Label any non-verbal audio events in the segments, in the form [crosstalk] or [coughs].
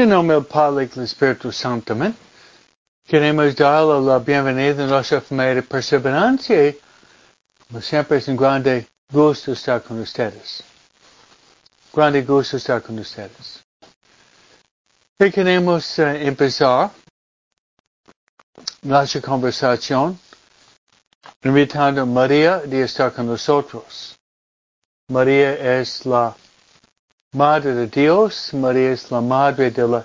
En nombre del Padre y del Espíritu Santo, amén. Queremos darle la bienvenida a nuestra familia de perseverancia. Como siempre es un grande gusto estar con ustedes. Grande gusto estar con ustedes. Y queremos uh, empezar nuestra conversación invitando a María de estar con nosotros. María es la Madre de Dios, María es la Madre de la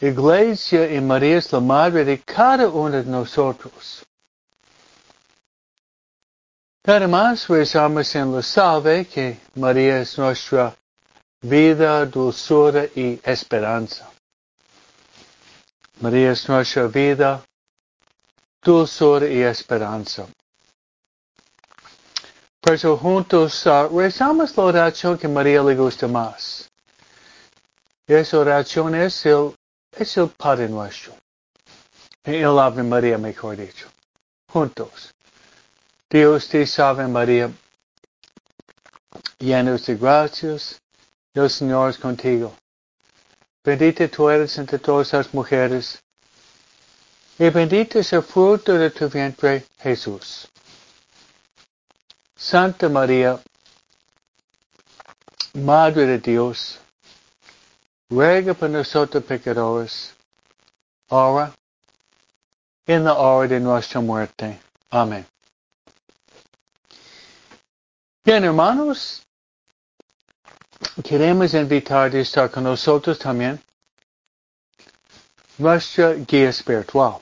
Iglesia y María es la Madre de cada uno de nosotros. Además, rezamos en la salve que María es nuestra vida, dulzura y esperanza. María es nuestra vida, dulzura y esperanza. Por eso juntos uh, rezamos la oración que María le gusta más. Y esa oración es el, es el Padre Nuestro. El Ave María, mejor dicho. Juntos. Dios te salve María, llenos de gracias, el Señor es contigo. Bendita tú eres entre todas las mujeres, y bendito es el fruto de tu vientre, Jesús. Santa María, Madre de Dios, ruega por nosotros pecadores, ahora en la hora de nuestra muerte. Amén. Bien, hermanos, queremos invitar a estar con nosotros también nuestra guía espiritual.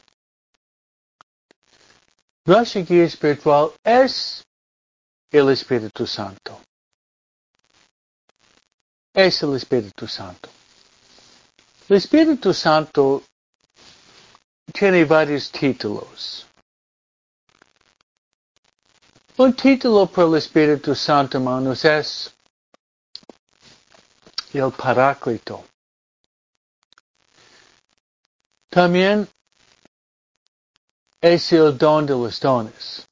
Nuestra guía espiritual es el Espíritu Santo. Es el Espíritu Santo. El Espíritu Santo tiene varios títulos. Un título por el Espíritu Santo, hermanos, es el Paráclito. También es el don de los dones.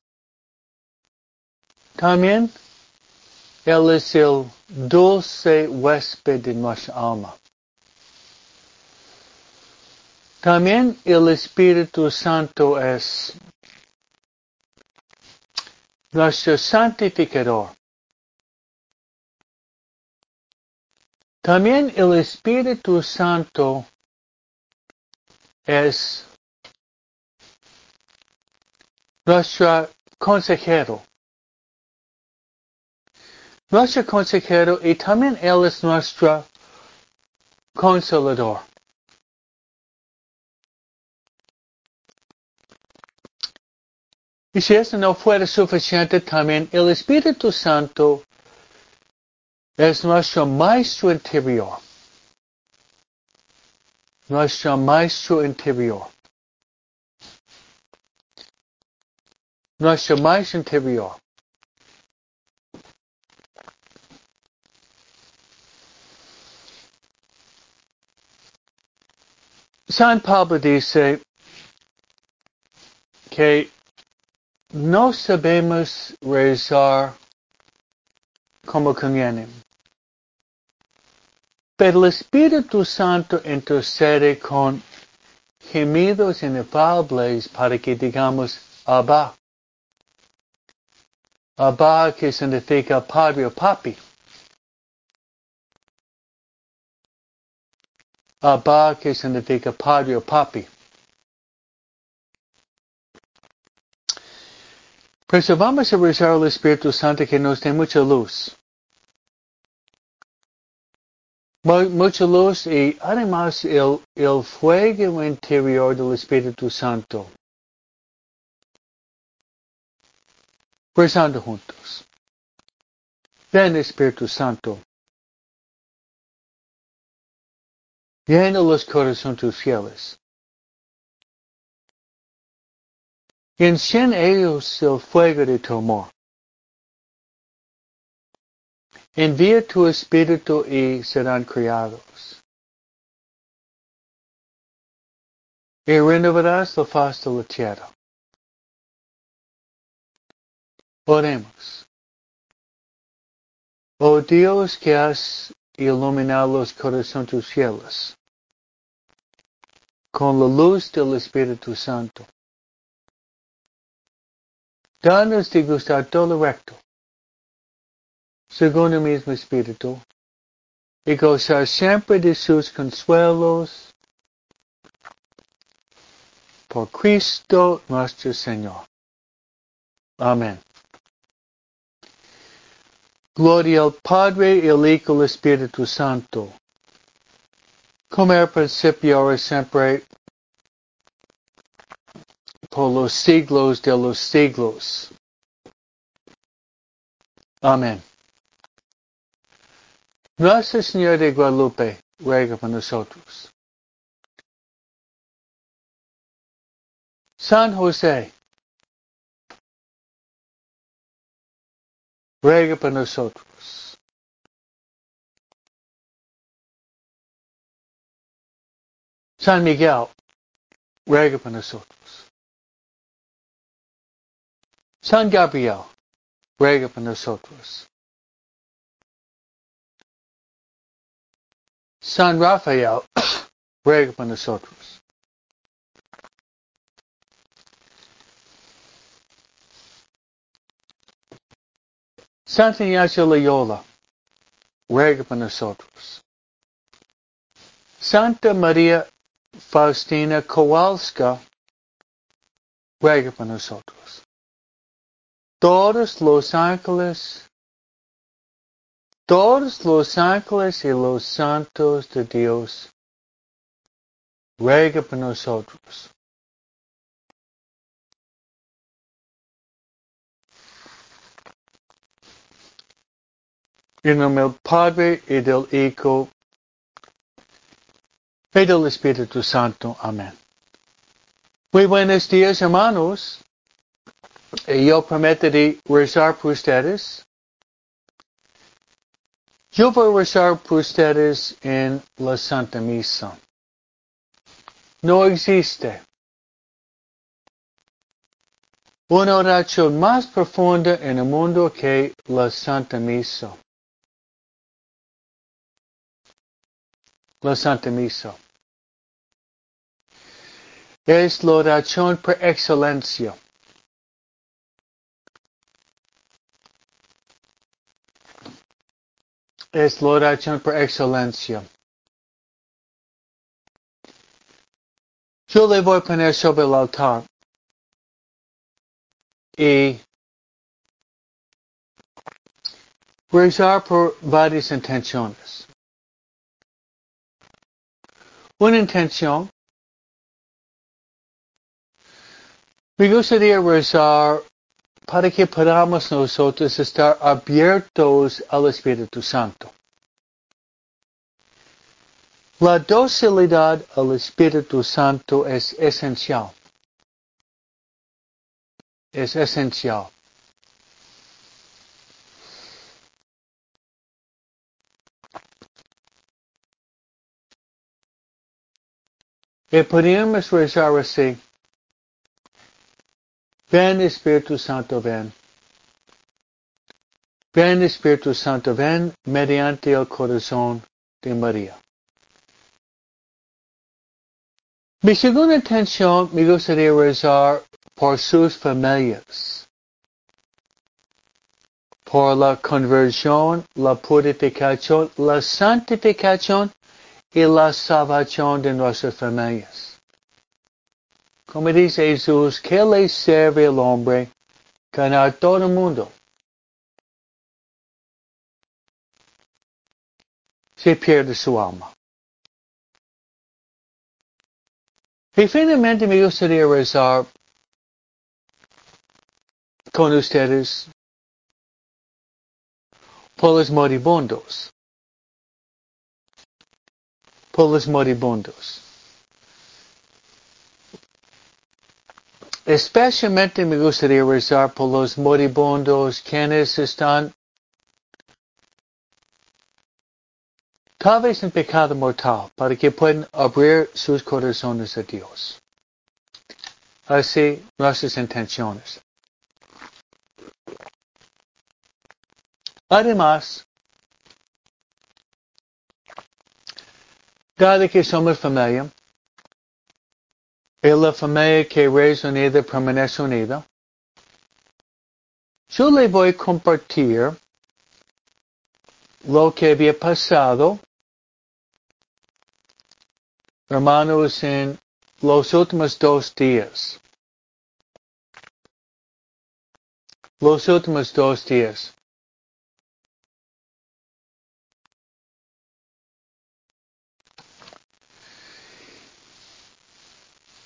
También Él es el dulce huésped de nuestra alma. También el Espíritu Santo es nuestro santificador. También el Espíritu Santo es nuestro consejero nuestro consejero y también Él es nuestro consolador. Y si esto no fuera suficiente, también el Espíritu Santo es nuestro maestro interior. Nuestro maestro interior. Nuestro maestro interior. San Pablo dice que no sabemos rezar como conviene. Pero el Espíritu Santo intercede con gemidos inefables para que digamos Abba. Abba que significa padre o papi. Abba que significa padre o papi. Pero vamos a rezar al Espíritu Santo que nos dé mucha luz. Mucha luz y además el, el fuego interior del Espíritu Santo. Rezando juntos. Ven Espíritu Santo. Llena los corazones fieles. Enciende ellos el fuego de tu amor. Envía tu espíritu y serán criados. Y renovarás la faz de la tierra. Oremos. Oh Dios que has iluminar los corazones fieles con la luz del Espíritu Santo. Danos de gustar todo recto, según el mismo Espíritu, y gozar siempre de sus consuelos por Cristo nuestro Señor. Amén. Gloria al Padre, y al Hijo y al Espíritu Santo, como era principio, ahora siempre, por los siglos de los siglos. Amén. Nuestra Señora de Guadalupe, ruega por nosotros. San José, ruega por nosotros. San Miguel, ruega por nosotros. San Gabriel, ruega por nosotros. San Rafael, ruega por nosotros. Santa Ignacio Loyola, ruega por nosotros. Santa María Faustina Kowalska, ruega por nosotros. Todos los ángeles, todos los ángeles y los santos de Dios, ruega por nosotros. En nombre del Padre y del Hijo y del Espíritu Santo. Amén. Muy buenos días, hermanos. Y yo prometo de rezar por ustedes. Yo voy a rezar por ustedes en la Santa Misa. No existe una oración más profunda en el mundo que la Santa Misa. La Santa Misa. Es la oración por excelencia. Es la oración por excelencia. Yo le voy a poner sobre el altar y rezar por varias intenciones. Una intención me gustaría rezar para que podamos nosotros estar abiertos al Espíritu Santo. La docilidad al Espíritu Santo es esencial. Es esencial. Y podemos rezar así. Ven Espíritu Santo, ven. Ven Espíritu Santo, ven mediante el corazón de María. Mi segunda intención me gustaría rezar por sus familias, por la conversión, la purificación, la santificación y la salvación de nuestras familias. Como dice Jesús, ¿qué le sirve al hombre ganar todo el mundo? Si pierde su alma. Y finalmente me gustaría rezar con ustedes por los moribundos. Por los moribundos. Especialmente me gustaría rezar por los moribundos quienes están tal vez en pecado mortal para que puedan abrir sus corazones a Dios. Así nuestras intenciones. Además, dado que somos familia, y la familia que es unida permanece unida, yo le voy a compartir lo que había pasado, hermanos, en los últimos dos días. Los últimos dos días.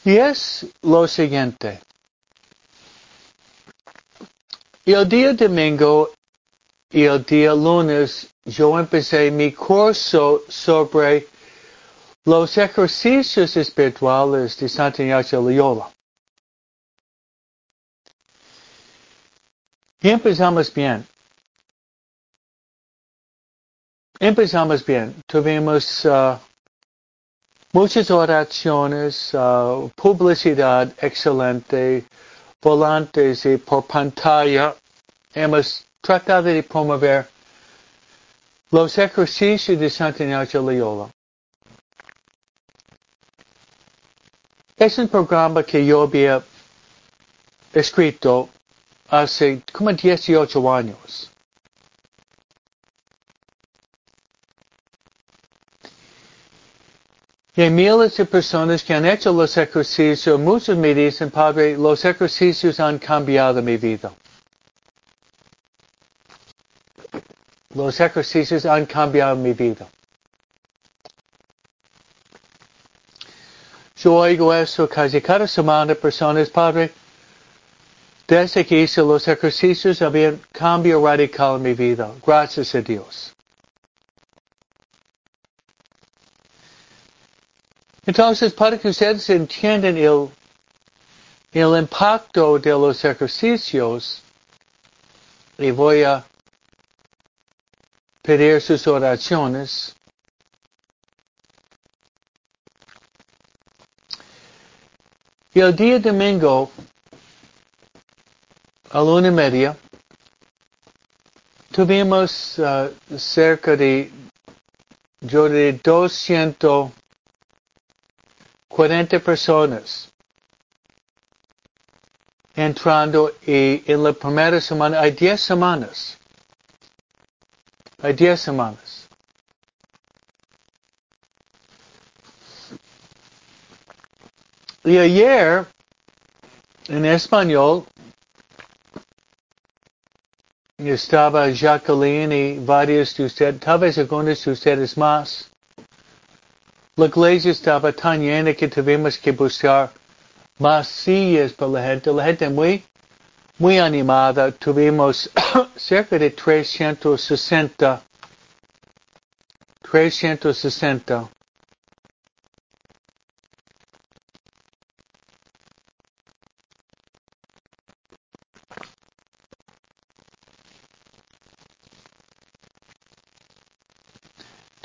Y es lo siguiente. El día domingo y el día lunes yo empecé mi curso sobre los ejercicios espirituales de Santa Ignacio Loyola. Y empezamos bien. Empezamos bien. Tuvimos uh, muchas oraciones, uh, publicidad excelente, volantes y por pantalla. Hemos tratado de promover los ejercicios de Santa Ignacio Loyola. Es un programa que yo había escrito hace como 18 años. Y hay miles de personas que han hecho los ejercicios. Muchos me dicen, Padre, los ejercicios han cambiado mi vida. Los ejercicios han cambiado mi vida. Yo oigo eso casi cada semana, personas, Padre, desde que hice los ejercicios había un cambio radical en mi vida. Gracias a Dios. Entonces, para que ustedes entiendan el, el impacto de los ejercicios, y voy a pedir sus oraciones. Y el día domingo, a la una y media, tuvimos uh, cerca de, yo de 240 personas entrando y en la primera semana hay 10 semanas. Hay 10 semanas. Y ayer, en español, estaba Jacqueline y varios de ustedes, tal vez algunos de ustedes más. La iglesia estaba tan llena que tuvimos que buscar más sillas para la gente. La gente muy, muy animada. Tuvimos [coughs] cerca de 360, 360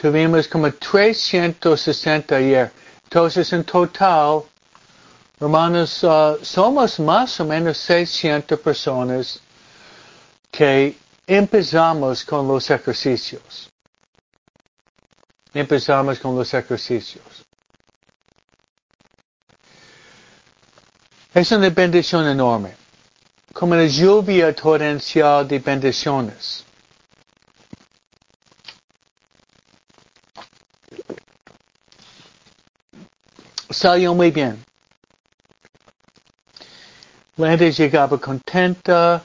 Tuvimos como 360 ayer. Entonces, en total, hermanos, uh, somos más o menos 600 personas que empezamos con los ejercicios. Empezamos con los ejercicios. Es una bendición enorme. Como una lluvia torrencial de bendiciones. Salió muy bien. La gente llegaba contenta,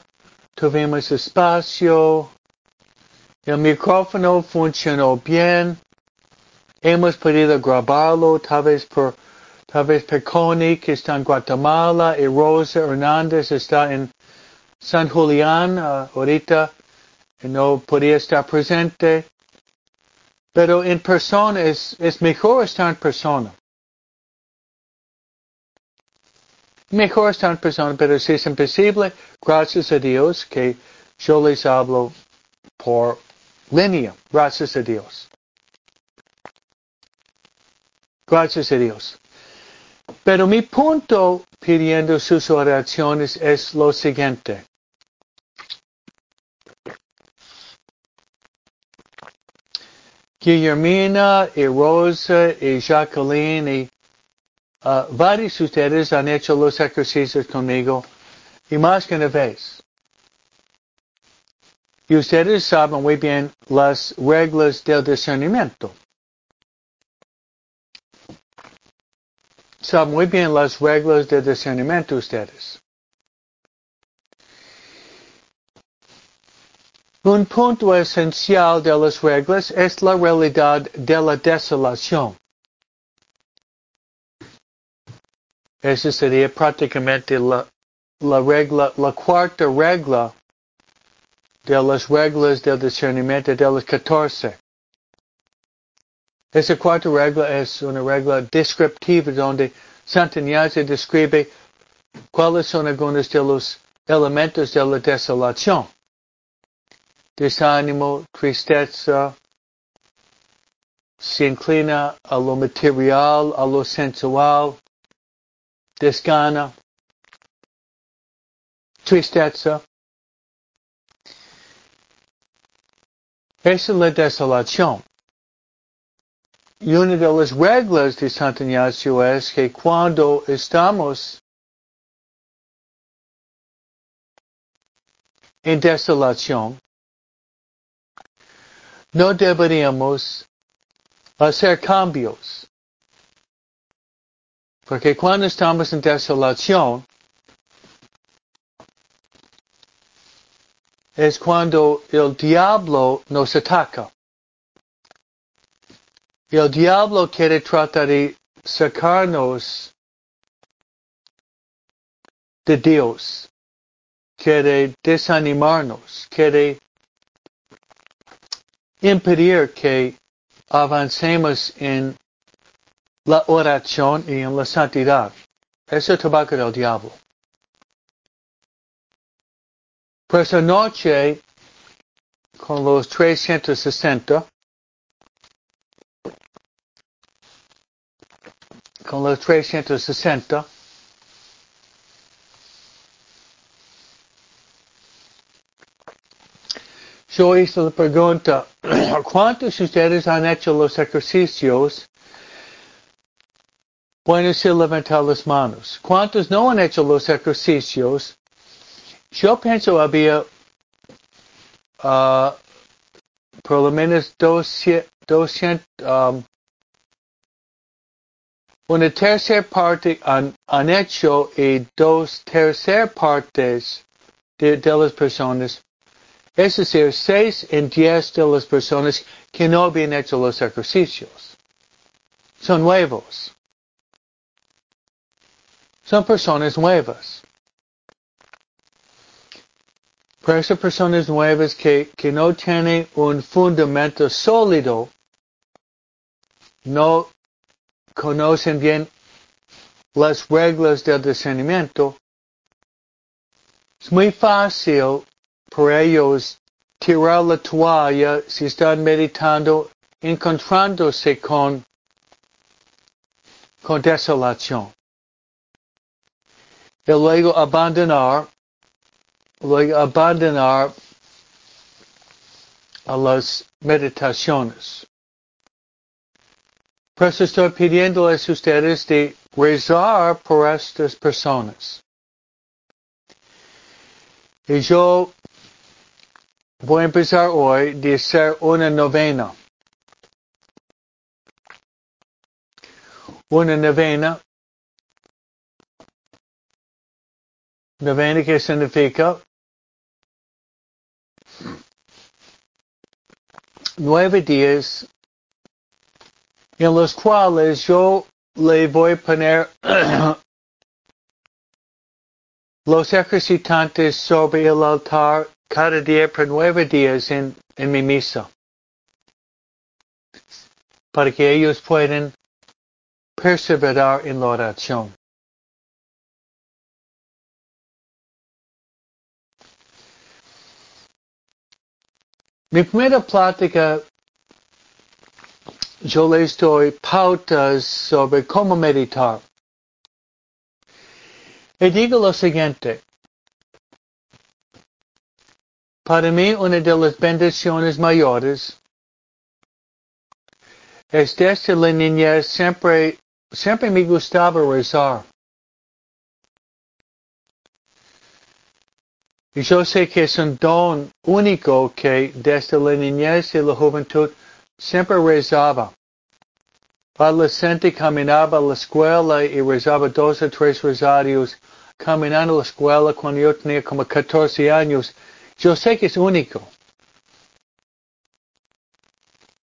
tuvimos espacio, el micrófono funcionó bien, hemos podido grabarlo, tal vez por, tal vez por Connie, que está en Guatemala, y Rosa Hernández está en San Julián uh, ahorita, y no podía estar presente. Pero en persona es, es mejor estar en persona. Mejor están personas, pero si es imposible, gracias a Dios que yo les hablo por línea. Gracias a Dios. Gracias a Dios. Pero mi punto pidiendo sus oraciones es lo siguiente. Guillermina y Rosa y Jacqueline y uh, varios de ustedes han hecho los ejercicios conmigo y más que una vez. Y ustedes saben muy bien las reglas del discernimiento. Saben muy bien las reglas del discernimiento ustedes. Un punto esencial de las reglas es la realidad de la desolación. Esa sería prácticamente la, la regla, la cuarta regla de las reglas del discernimiento de los 14. Esa cuarta regla es una regla descriptiva donde Santa Ignacio describe cuáles son algunos de los elementos de la desolación. Desánimo, tristeza, se inclina a lo material, a lo sensual, desgana, tristeza. Esa es la desolación. Y una de las reglas de Santa Ignacio es que cuando estamos en desolación, no deberíamos hacer cambios. Porque cuando estamos en desolación, es cuando el diablo nos ataca. El diablo quiere tratar de sacarnos de Dios. Quiere desanimarnos. Quiere impedir que avancemos en la oración y en la santidad. Es el trabajo del diablo. Por esa noche, con los 360, con los 360, yo hice la pregunta, [clears throat] ¿cuántos de ustedes han hecho los ejercicios Pueden decir levantar las manos. ¿Cuántos no han hecho los ejercicios? Yo pienso había uh, por lo menos 200, um, una tercera parte han, han, hecho y dos terceras partes de, de, las personas, es decir, seis en diez de las personas que no habían hecho los ejercicios. Son nuevos. Son personas nuevas. Pero esas personas nuevas que, que no tienen un fundamento sólido, no conocen bien las reglas del discernimiento, es muy fácil para ellos tirar la toalla si están meditando, encontrándose con, con desolación y luego abandonar, luego abandonar a las meditaciones. Por eso estoy pidiéndoles a ustedes de rezar por estas personas. Y yo voy a empezar hoy de hacer una novena. Una novena Novena que significa nueve días en los cuales yo le voy a poner [clears throat] los ejercitantes sobre el altar cada día por nueve días en, en mi misa. Para que ellos puedan perseverar en la oración. Mi primera plática, yo le estoy pautas sobre cómo meditar. Y digo lo siguiente. Para mí, una de las bendiciones mayores es desde la niñez siempre, siempre me gustaba rezar. Y yo sé que es un don único que desde la niñez y la juventud siempre rezaba. Adolescente caminaba a la escuela y rezaba dos o tres rosarios caminando a la escuela cuando yo tenía como 14 años. Yo sé que es único.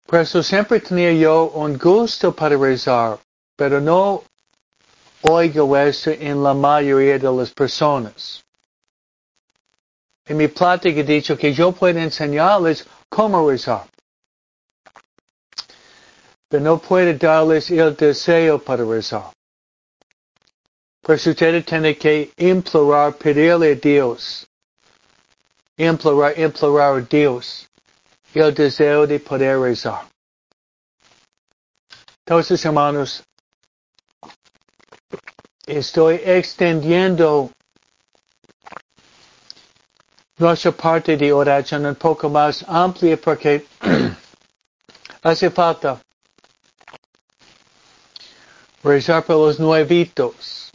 Por eso siempre tenía yo un gusto para rezar, pero no oigo eso en la mayoría de las personas. En mi plática he dicho que yo puedo enseñarles cómo rezar. Pero no puedo darles el deseo para rezar. Pues ustedes tienen que implorar, pedirle a Dios. Implorar, implorar a Dios el deseo de poder rezar. Entonces, hermanos, estoy extendiendo nuestra parte de oración un poco más amplia porque hace falta rezar por los nuevitos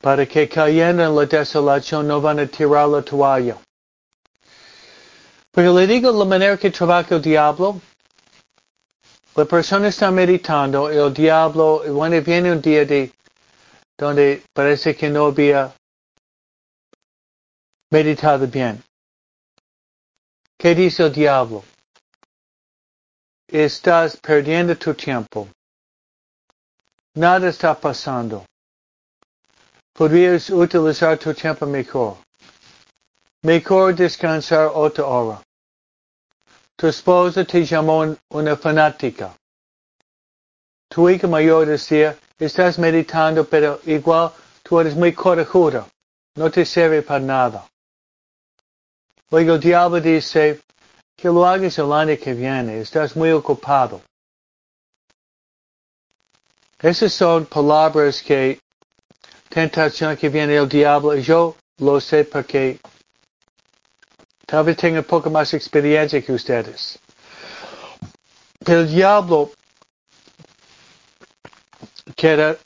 para que cayendo en la desolación no van a tirar la toalla. Porque le digo la manera que trabaja el diablo. La persona está meditando, el diablo, bueno, viene un día de donde parece que no había meditado bien. ¿Qué dice el diablo? Estás perdiendo tu tiempo. Nada está pasando. Podrías utilizar tu tiempo mejor. Mejor descansar otra hora. Tu esposa te llamó una fanática. Tu hija mayor decía, estás meditando, pero igual tú eres muy corajuda. No te sirve para nada. Luego el diablo dice, que lo hagas el año que viene, estás muy ocupado. Esas son palabras que tentación que viene el diablo. Yo lo sé porque tal vez tenga poco más experiencia que ustedes. El diablo quiere,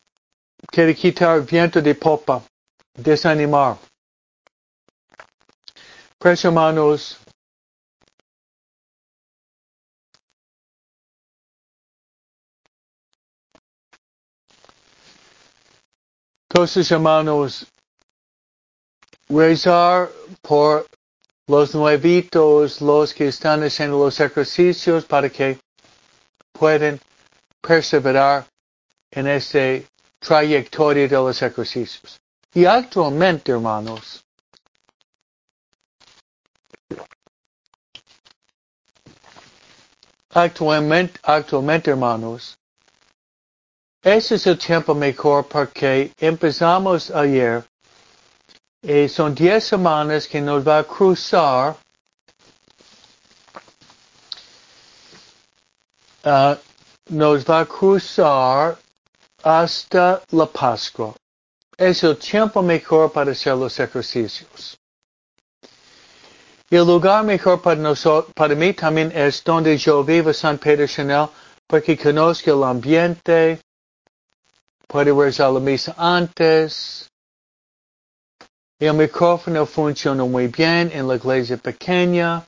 quiere quitar viento de popa, desanimar. Pues hermanos, Entonces, hermanos, rezar por los nuevitos, los que están haciendo los ejercicios para que puedan perseverar en esta trayectoria de los ejercicios. Y actualmente, hermanos, actualmente, actualmente, hermanos, ese es el tiempo mejor porque empezamos ayer y son 10 semanas que nos va a cruzar uh, nos va a cruzar hasta la Pascua. Es el tiempo mejor para hacer los ejercicios. El lugar mejor para nosotros, para mí también es donde yo vivo, San Pedro Chanel, porque conozco el ambiente, puede rezar la misa antes. El micrófono funciona muy bien en la iglesia pequeña.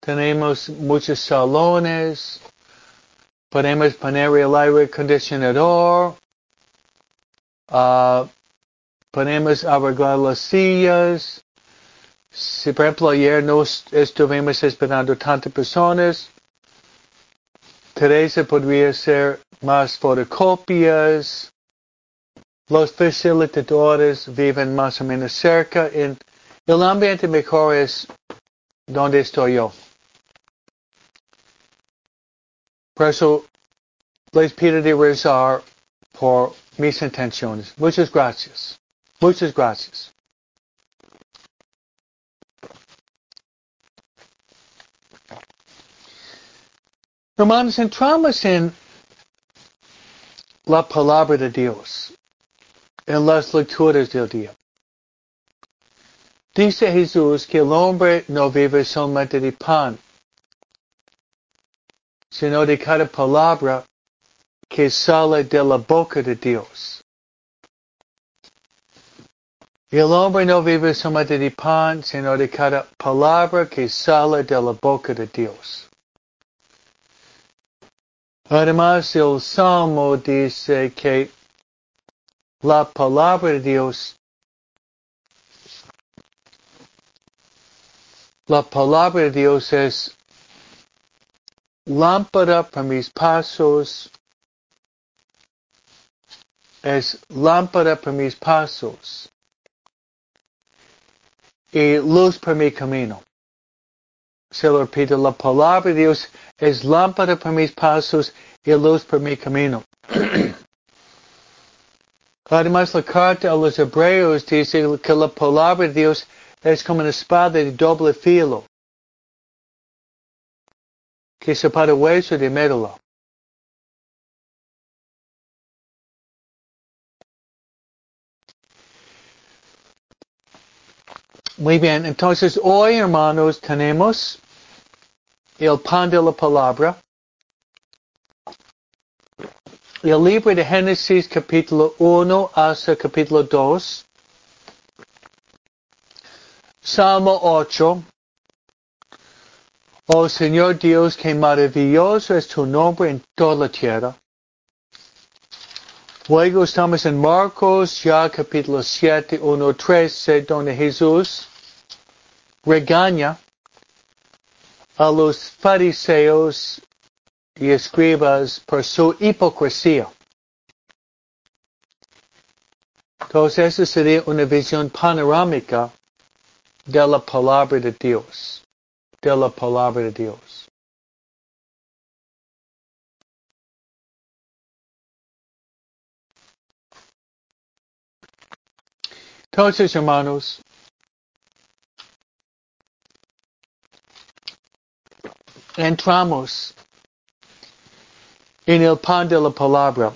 Tenemos muchos salones. Podemos poner el aire acondicionador. Uh, podemos arreglar las sillas. Si por ejemplo ayer no estuvimos esperando tantas personas, Teresa podría hacer más fotocopias. Los facilitadores viven más o menos cerca. En el ambiente mejor es donde estoy yo. Por eso les pido de rezar por mis intenciones. Muchas gracias. Muchas gracias. Hermanos, entramos en la palabra de Dios, en las lecturas del día. Dice Jesús que el hombre no vive solamente de pan, sino de cada palabra que sale de la boca de Dios. El hombre no vive solamente de pan, sino de cada palabra que sale de la boca de Dios. Además, el Salmo dice que la palabra de Dios, la palabra de Dios es lámpara para mis pasos, es lámpara para mis pasos. Y luz para mi camino. Se lo repito, la palabra de Dios es lámpara para mis pasos y luz para mi camino. [clears throat] Además, la carta a los hebreos dice que la palabra de Dios es como una espada de doble filo que separa hueso de médula. Muy bien, entonces hoy hermanos tenemos el pan de la palabra, el libro de Génesis capítulo 1 hasta capítulo 2, Salmo 8, Oh Señor Dios, qué maravilloso es tu nombre en toda la tierra. Luego estamos en Marcos, ya capítulo 7, 1, 13, donde Jesús regaña a los fariseos y escribas por su hipocresía. Entonces, esa sería una visión panorámica de la palabra de Dios. De la palabra de Dios. Entonces, hermanos, entramos en el pan de la palabra.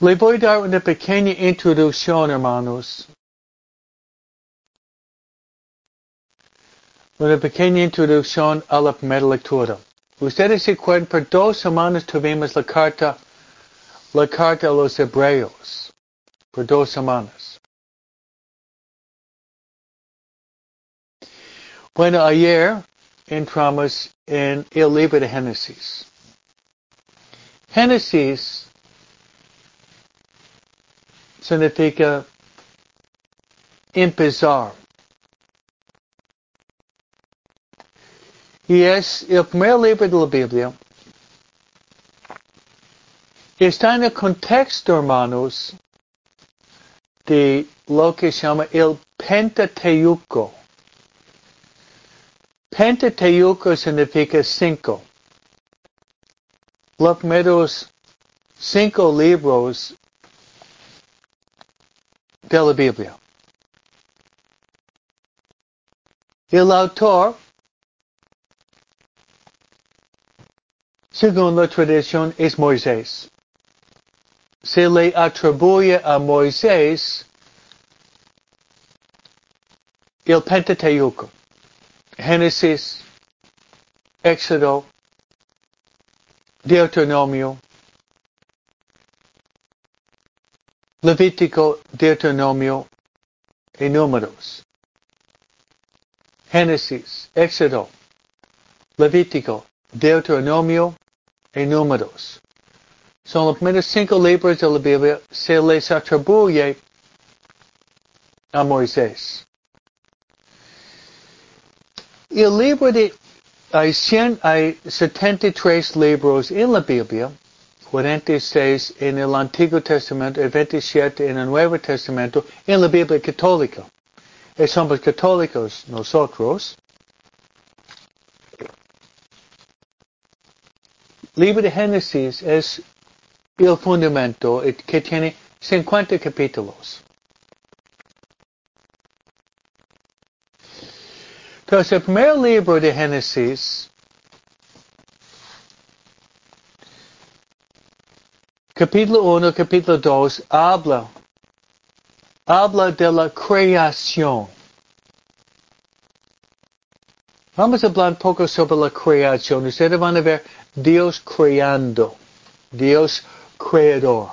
Le voy a dar una pequeña introducción, hermanos. Una pequeña introducción a la primera lectura. Ustedes se acuerdan, por dos semanas tuvimos la carta, la carta a los hebreos por dos semanas. Bueno, ayer entramos en el libro de Génesis. Génesis significa empezar. Y es el primer libro de la Biblia. Está en el contexto, hermanos, de lo que se llama el Pentateuco. Pentateuco significa cinco. Los primeros cinco libros de la Biblia. El autor, según la tradición, es Moisés se le atribuye a Moisés el Pentateuco, Génesis, Éxodo, Deuteronomio, Levítico, Deuteronomio y Números. Génesis, Éxodo, Levítico, Deuteronomio y Números. Son los primeros cinco libros de la Biblia, se les atribuye a Moisés. El libro de, hay, 100, hay 73 libros en la Biblia, 46 en el Antiguo Testamento y 27 en el Nuevo Testamento en la Biblia católica. Y somos católicos nosotros. Libro de Génesis es el fundamento que tiene 50 capítulos. Entonces, el primer libro de Génesis, capítulo 1, capítulo 2, habla, habla de la creación. Vamos a hablar un poco sobre la creación. Ustedes van a ver Dios creando, Dios creador.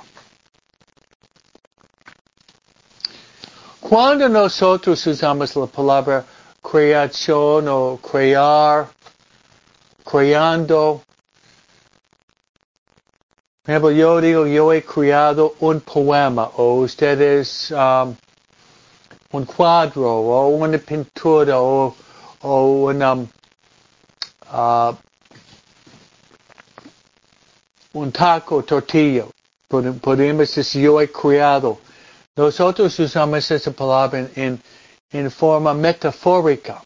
Cuando nosotros usamos la palabra creación o crear, creando, por ejemplo, yo digo, yo he creado un poema o ustedes um, un cuadro o una pintura o, o un, um, uh, un taco, tortilla. Podemos decir, yo he creado. Nosotros usamos esa palabra en, forma metafórica,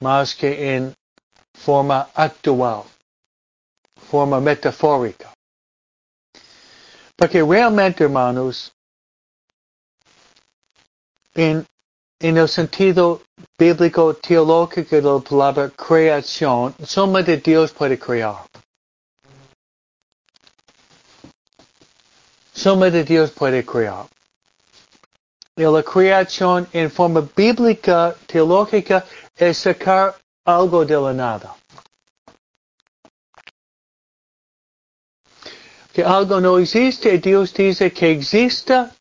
más que en forma actual forma metafórica. Porque realmente, hermanos, en, el sentido bíblico teológico de la palabra creación, solamente Dios puede crear. Solamente Dios puede crear. Y la creación en forma bíblica, teológica, es sacar algo de la nada. que algo no existe, Dios dice que exista,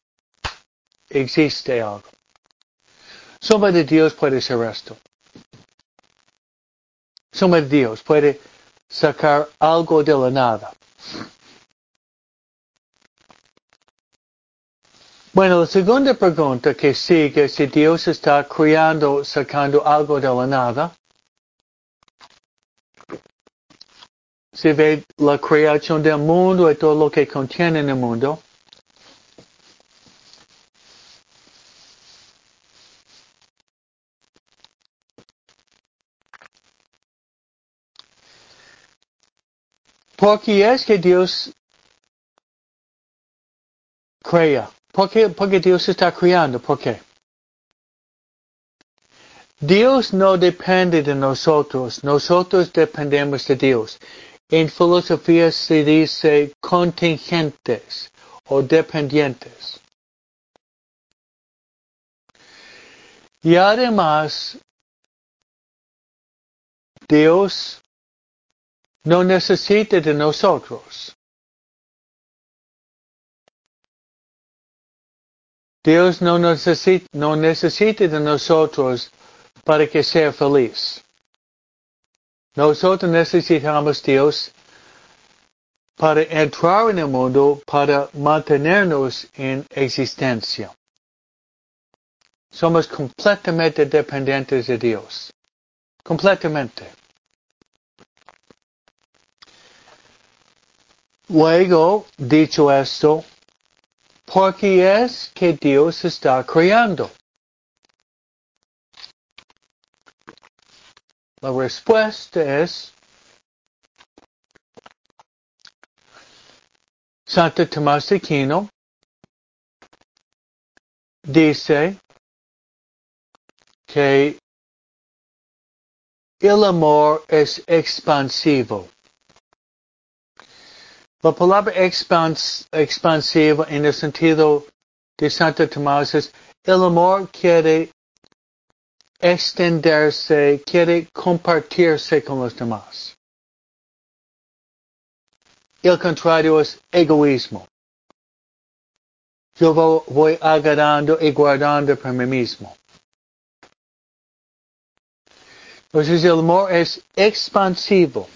existe algo. de Dios puede hacer esto. de Dios puede sacar algo de la nada. Bueno, la segunda pregunta que sigue, si Dios está creando, sacando algo de la nada, se ve la creación del mundo y todo lo que contiene en el mundo. ¿Por qué es que Dios crea? ¿Por qué, Dios está creando? ¿Por qué? Dios no depende de nosotros, nosotros dependemos de Dios. En filosofía se dice contingentes o dependientes. Y además, Dios no necesita de nosotros. Dios no necesita, no necesita de nosotros para que sea feliz. Nosotros necesitamos Dios para entrar en el mundo, para mantenernos en existencia. Somos completamente dependientes de Dios. Completamente. Luego, dicho esto, ¿por qué es que Dios está creando? La respuesta es Santo Tomás de Aquino dice que el amor es expansivo. La palabra expans, expansivo en el sentido de Santo Tomás es el amor quiere extenderse, quiere compartirse con los demás. El contrario es egoísmo. Yo voy agarrando y guardando para mí mismo. Entonces el amor es expansivo.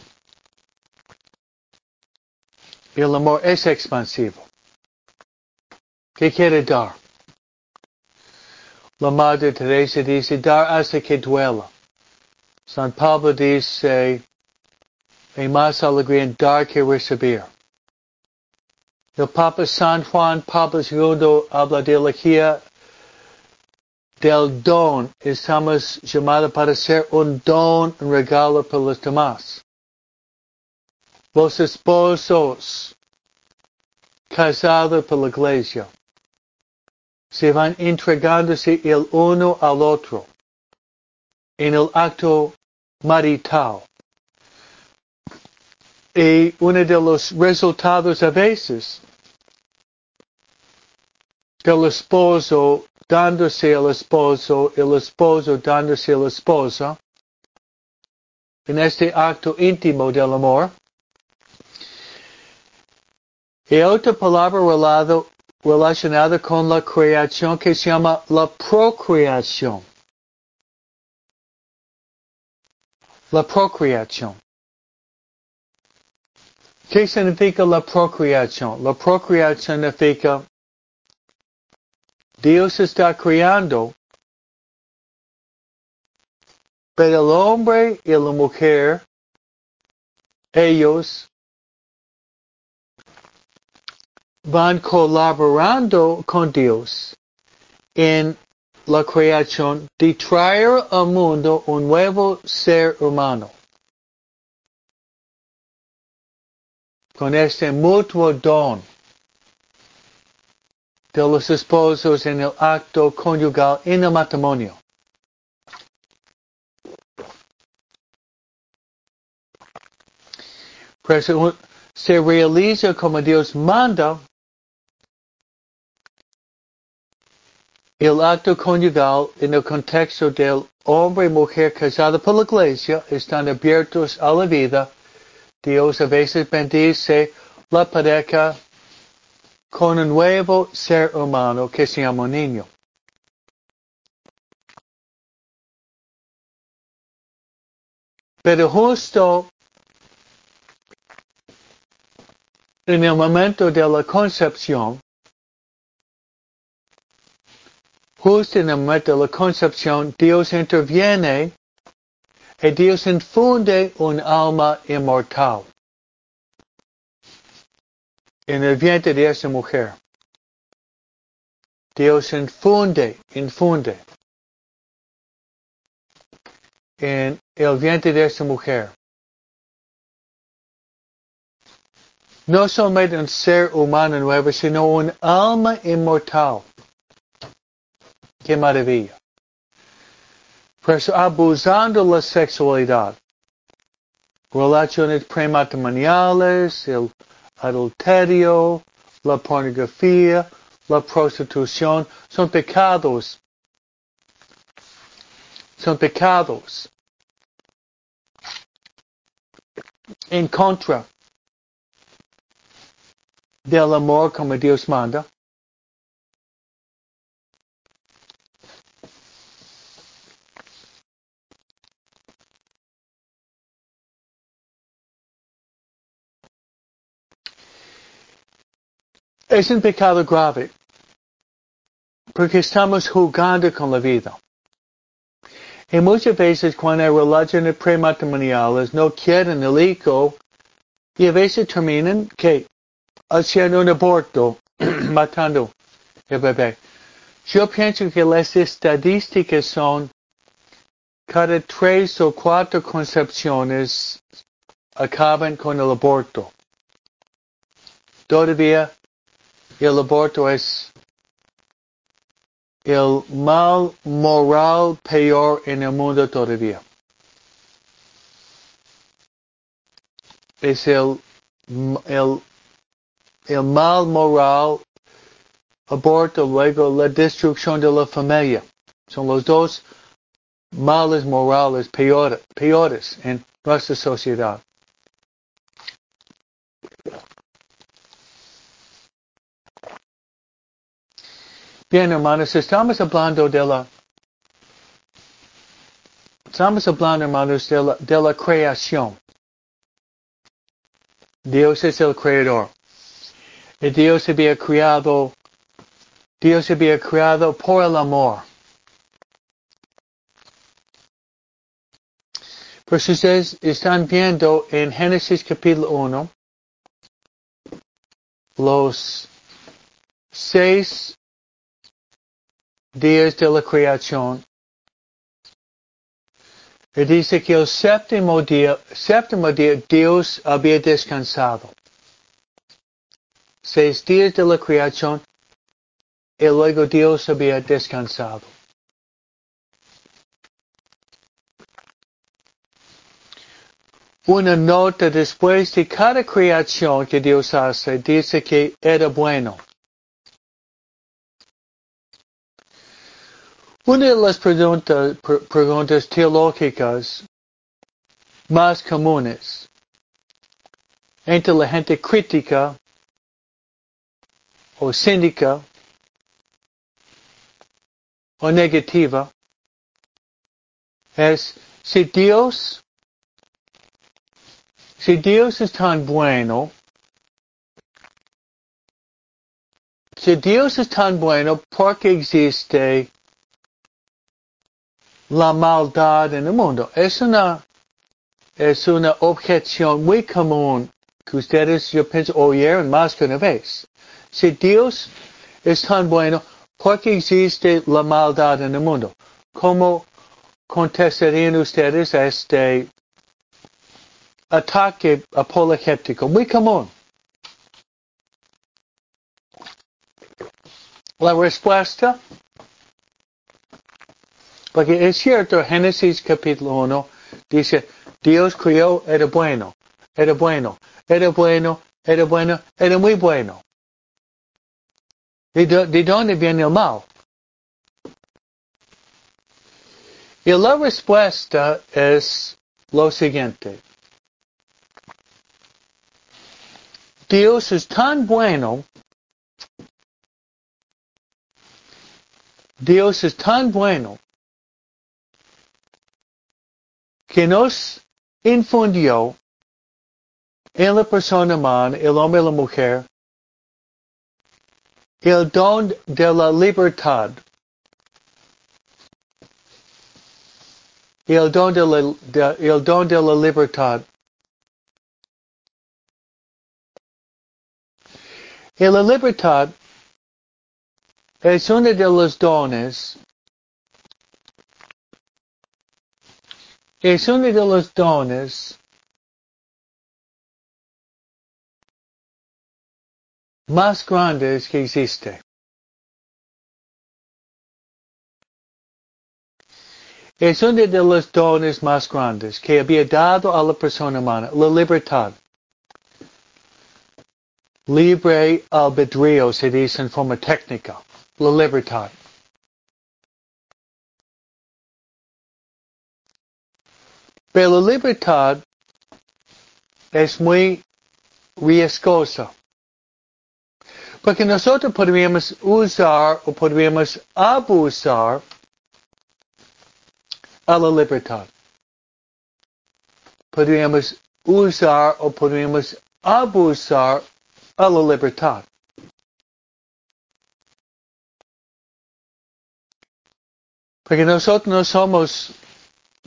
El amor es expansivo. ¿Qué quiere dar? La Madre Teresa dice, dar hace que duela. San Pablo dice, hay más alegría en dar que recibir. El Papa San Juan Pablo II habla de la guía del don. Estamos llamados para ser un don, un regalo para los demás. Los esposos casados por la iglesia se van entregándose el uno al otro en el acto marital. Y uno de los resultados a veces del esposo dándose al esposo, el esposo dándose a la esposa, en este acto íntimo del amor. Y otra palabra relado, relacionada con la creación que se llama la procreación. La procreación. ¿Qué significa la procreación? La procreación significa Dios está creando, pero el hombre y la mujer, ellos van colaborando con Dios en la creación de traer al mundo un nuevo ser humano. Con este mutuo don de los esposos en el acto conyugal en el matrimonio. Se realiza como Dios manda el acto conyugal en el contexto del hombre y mujer casado por la iglesia están abiertos a la vida. Dios a veces bendice la pareja con un nuevo ser humano que se llama niño. Pero justo en el momento de la concepción, justo en el momento de la concepción, Dios interviene y Dios infunde un alma inmortal en el vientre de esa mujer. Dios infunde, infunde en el vientre de esa mujer. No solamente un ser humano nuevo, sino un alma inmortal. Qué maravilla. Por eso, abusando la sexualidad, relaciones prematrimoniales, el adulterio, la pornografía, la prostitución, son pecados. Son pecados. En contra del amor como Dios manda. Es un pecado grave, porque estamos jugando con la vida. Y muchas veces cuando hay relaciones prematrimoniales no quieren el hijo y a veces terminan que haciendo un aborto, [clears throat] matando el bebé. Yo pienso que las estadísticas son cada tres o cuatro concepciones acaban con el aborto. Todavía el aborto es el mal moral peor en el mundo todavía. Es el, el, el mal moral, aborto, luego la destrucción de la familia. Son los dos males morales peores, peores en nuestra sociedad. Bien, hermanos, estamos hablando de la estamos hablando, hermanos, de la, de la creación. Dios es el creador. Y Dios había creado, Dios había creado por el amor. Pues ustedes están viendo en Génesis capítulo 1 los seis días de la creación. Y dice que el séptimo día, séptimo día Dios había descansado. Seis días de la creación y luego Dios había descansado. Una nota después de cada creación que Dios hace dice que era bueno. Una de las preguntas, preguntas teológicas más comunes entre la gente crítica o cínica o negativa es si Dios, si Dios es tan bueno, si Dios es tan bueno, ¿por qué existe la maldad en el mundo? Es una, es una objeción muy común que ustedes, yo pienso, oyeron más que una vez. Si Dios es tan bueno, ¿por qué existe la maldad en el mundo? ¿Cómo contestarían ustedes a este ataque apologético muy común? La respuesta, porque es cierto, Génesis capítulo 1 dice, Dios crió, era bueno, era bueno, era bueno, era bueno, era muy bueno. ¿De, de dónde viene el mal? Y la respuesta es lo siguiente. Dios es tan bueno, Dios es tan bueno que nos infundió en la persona humana, el hombre y la mujer, el don de la libertad. El don de la, de, el don de la libertad. Y la libertad es uno de los dones, es uno de los dones más grandes que existe. Es uno de los dones más grandes que había dado a la persona humana, la libertad. Libre albedrío se dice en forma técnica, la libertad. Pero la libertad es muy riesgosa. Porque nosotros podríamos usar o podríamos abusar a la libertad. Podríamos usar o podríamos abusar a la libertad. Porque nosotros no somos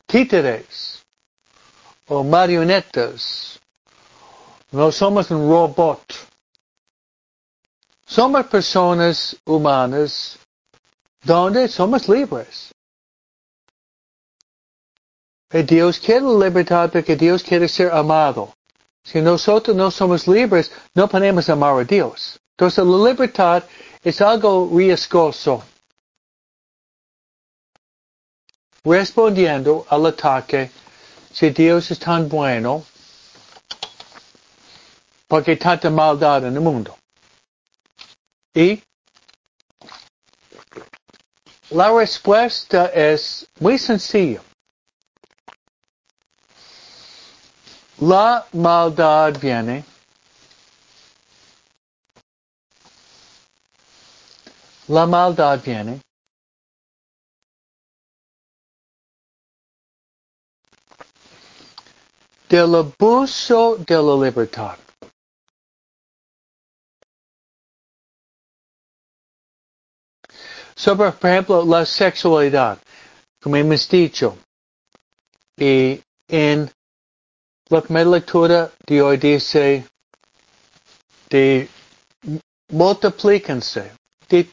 títeres o marionetas. No somos un robot. Somos personas humanas donde somos libres. Dios quiere libertad porque Dios quiere ser amado. Si nosotros no somos libres, no podemos amar a Dios. Entonces la libertad es algo riesgoso. Respondiendo al ataque, si Dios es tan bueno, porque hay tanta maldad en el mundo. Y la respuesta es muy sencilla. La maldad viene La maldad viene del abuso de la libertad. Sobre, por ejemplo, la sexualidad, como hemos dicho, y en la primera lectura de hoy dice de multiplíquense, de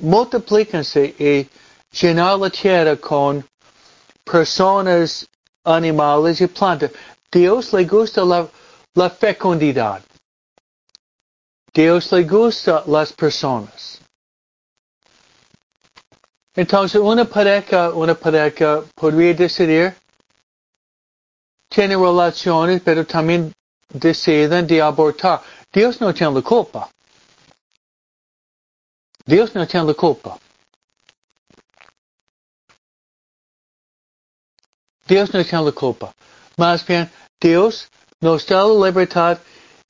multiplíquense y llenar la tierra con personas, animales y plantas. Dios le gusta la, fecundidad. Dios le gusta las personas. Entonces una pareja, una pareja podría decidir, tiene relaciones, pero también deciden de abortar. Dios no tiene la culpa. Dios no tiene la culpa. Dios no tiene la culpa. Más bien, Dios nos da la libertad.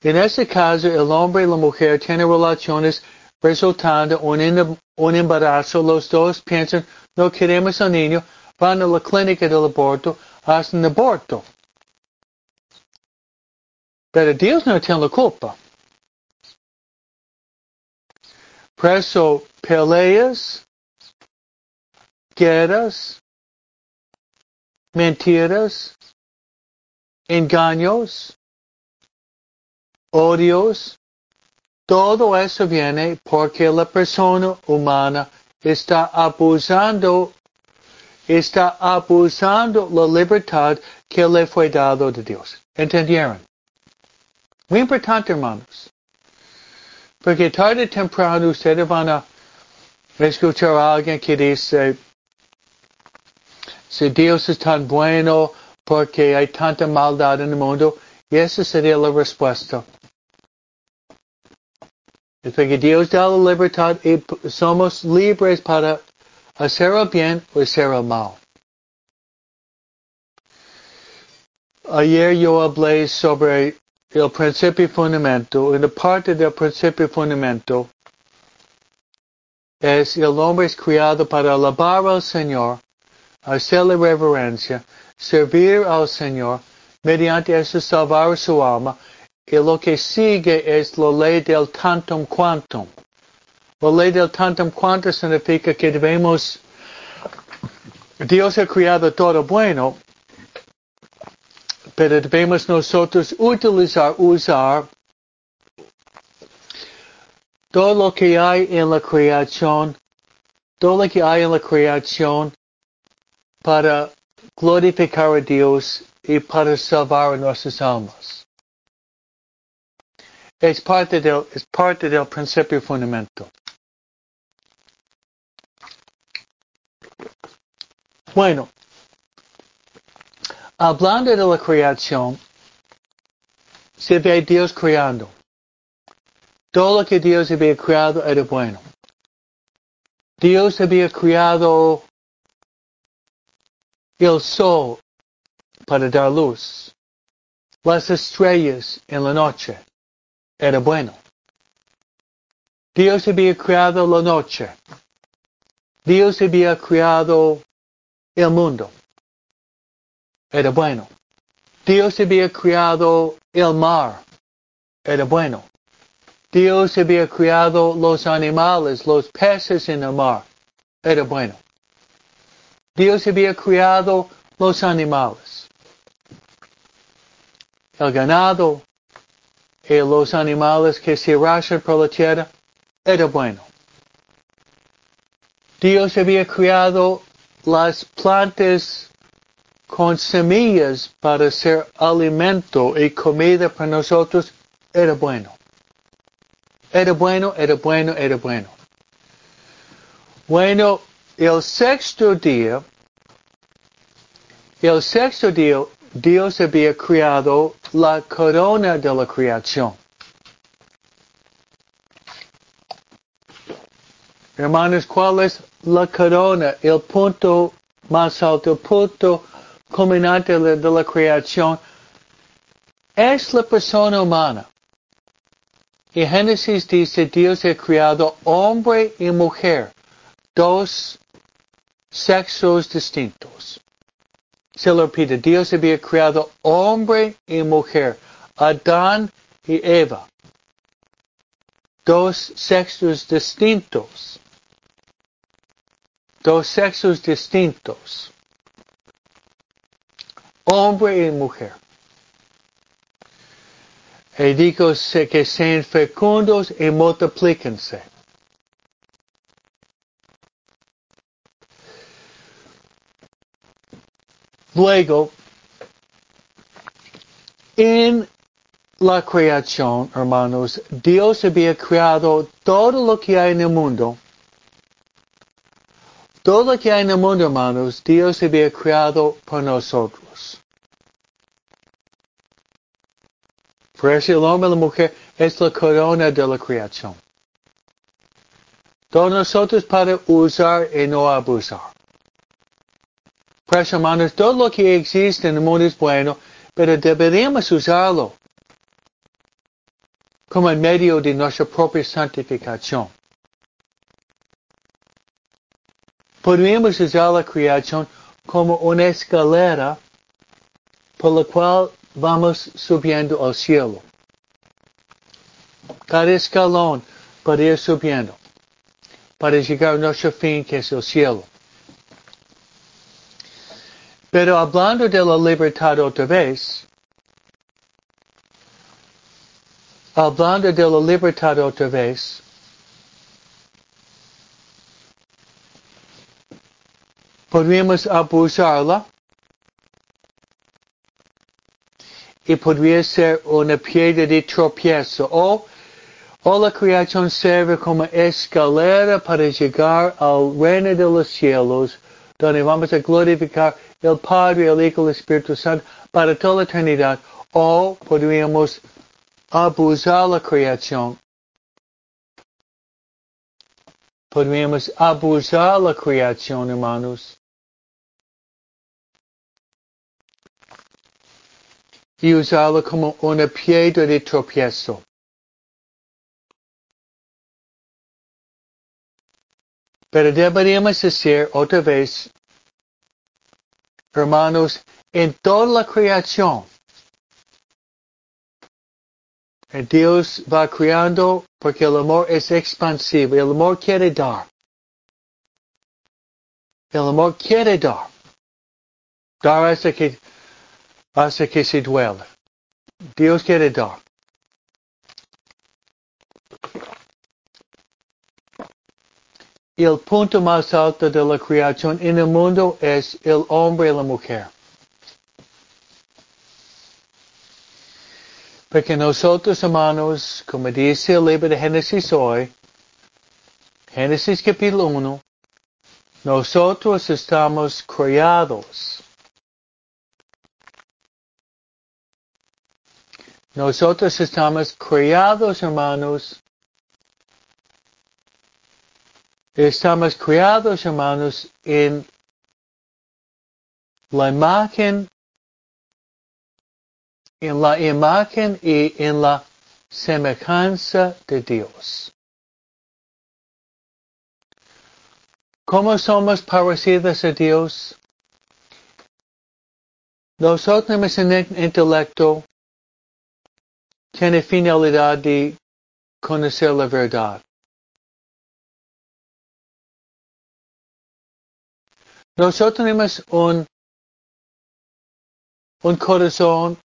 En este caso, el hombre y la mujer tienen relaciones resultando un, un embarazo. Los dos piensan, no queremos al niño, van a la clínica del aborto, hacen aborto. Pero Dios no tiene la culpa. Preso peleas, guerras, mentiras, engaños, odios, todo eso viene porque la persona humana está abusando, está abusando la libertad que le fue dado de Dios. ¿Entendieron? Muy importante, hermanos. Porque tarde o temprano ustedes van a escuchar a alguien que dice, si Dios es tan bueno porque hay tanta maldad en el mundo, y esa sería la respuesta. Es porque Dios da la libertad y somos libres para hacer el bien o hacer el mal. Ayer yo hablé sobre el principio fundamental. En la parte del principio fundamental es el hombre es criado para alabar al Señor hacerle reverencia, servir al Señor, mediante eso salvar su alma, y lo que sigue es la ley del tantum quantum. La ley del tantum quantum significa que debemos, Dios ha creado todo bueno, pero debemos nosotros utilizar, usar todo lo que hay en la creación, todo lo que hay en la creación para glorificar a Dios y para salvar a nuestras almas. Es parte del, es parte del principio fundamental. Bueno, hablando de la creación, se ve Dios creando. Todo lo que Dios había creado era bueno. Dios había creado el sol para dar luz, las estrellas en la noche. Era bueno. Dios había creado la noche. Dios había creado el mundo. Era bueno. Dios había creado el mar. Era bueno. Dios había creado los animales, los peces en el mar. Era bueno. Dios había creado los animales. El ganado y los animales que se arrastran por la tierra era bueno. Dios había creado las plantas con semillas para ser alimento y comida para nosotros. Era bueno. Era bueno, era bueno, era bueno. Bueno, el sexto día, el sexto día, Dios había creado la corona de la creación. Hermanos, ¿cuál es la corona? El punto más alto, punto culminante de, de la creación es la persona humana. Y Génesis dice, Dios ha creado hombre y mujer, dos sexos distintos. Se lo pide, Dios había creado hombre y mujer, Adán y Eva. Dos sexos distintos. Dos sexos distintos. Hombre y mujer. Y digo que sean fecundos y multiplíquense. Luego, en la creación, hermanos, Dios había creado todo lo que hay en el mundo. Todo lo que hay en el mundo, hermanos, Dios había creado por nosotros. Por eso el hombre y la mujer es la corona de la creación. Todos nosotros para usar y no abusar. Pues hermanos, todo lo que existe en el mundo es bueno, pero deberíamos usarlo como el medio de nuestra propia santificación. Podríamos usar la creación como una escalera por la cual vamos subiendo al cielo. Cada escalón para ir subiendo, para llegar a nuestro fin que es el cielo. Pero hablando de la libertad otra vez, hablando de la libertad otra vez, podríamos abusarla y podría ser una piedra de tropiezo. O, o la creación serve como escalera para llegar al reino de los cielos donde vamos a glorificar el Padre, el Hijo el Espíritu Santo para toda la eternidad o podríamos abusar la creación podríamos abusar la creación, hermanos. y usarlo como una piedra de tropiezo. Pero deberíamos decir otra vez, hermanos, en toda la creación, Dios va creando porque el amor es expansivo, el amor quiere dar. El amor quiere dar. Dar hasta que hasta que se duela. Dios quiere dar. El punto más alto de la creación en el mundo es el hombre y la mujer. Porque nosotros, hermanos, como dice el libro de Génesis hoy, Génesis capítulo 1, nosotros estamos creados Nosotros estamos criados, hermanos. Estamos criados, hermanos, en la imagen, en la imagen y en la semejanza de Dios. ¿Cómo somos parecidos a Dios? Nosotros tenemos un intelecto tiene finalidad de conocer la verdad. Nosotros tenemos un, un corazón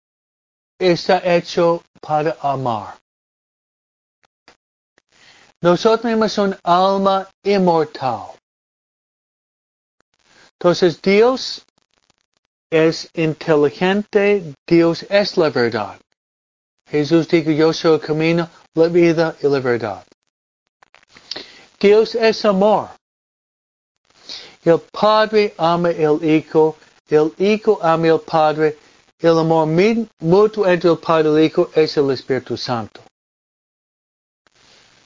está hecho para amar. Nosotros tenemos un alma inmortal. Entonces Dios es inteligente, Dios es la verdad. Jesús dijo, yo soy el camino, la vida y la verdad. Dios es amor. El Padre ama el Hijo, el Hijo ama el Padre, el amor mutuo entre el Padre y el Hijo es el Espíritu Santo.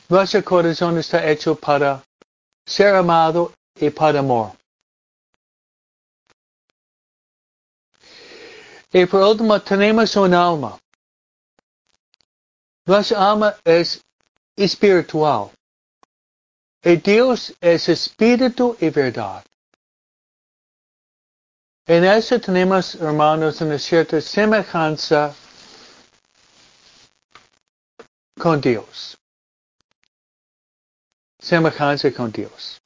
Nuestro corazón está hecho para ser amado y para amor. Y por último, tenemos un alma. Nuestra alma es espiritual. Y Dios es espíritu y verdad. En eso tenemos, hermanos, una cierta semejanza con Dios. Semejanza con Dios.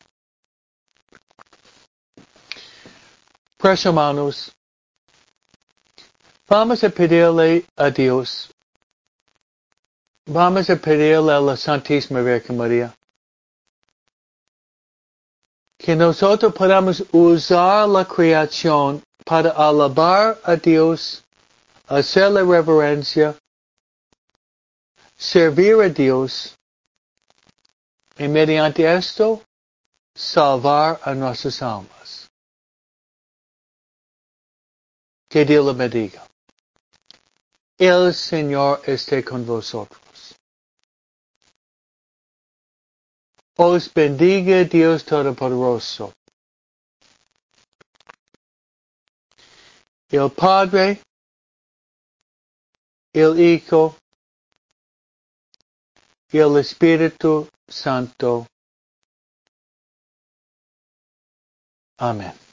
Pues, hermanos, vamos a pedirle a Dios Vamos a pedirle a la Santísima Virgen María que nosotros podamos usar la creación para alabar a Dios, hacer la reverencia, servir a Dios y mediante esto salvar a nuestras almas. Que Dios le bendiga. El Señor esté con vosotros. Os bendiga Dios Todopoderoso, el Padre, el Hijo y el Espíritu Santo. Amén.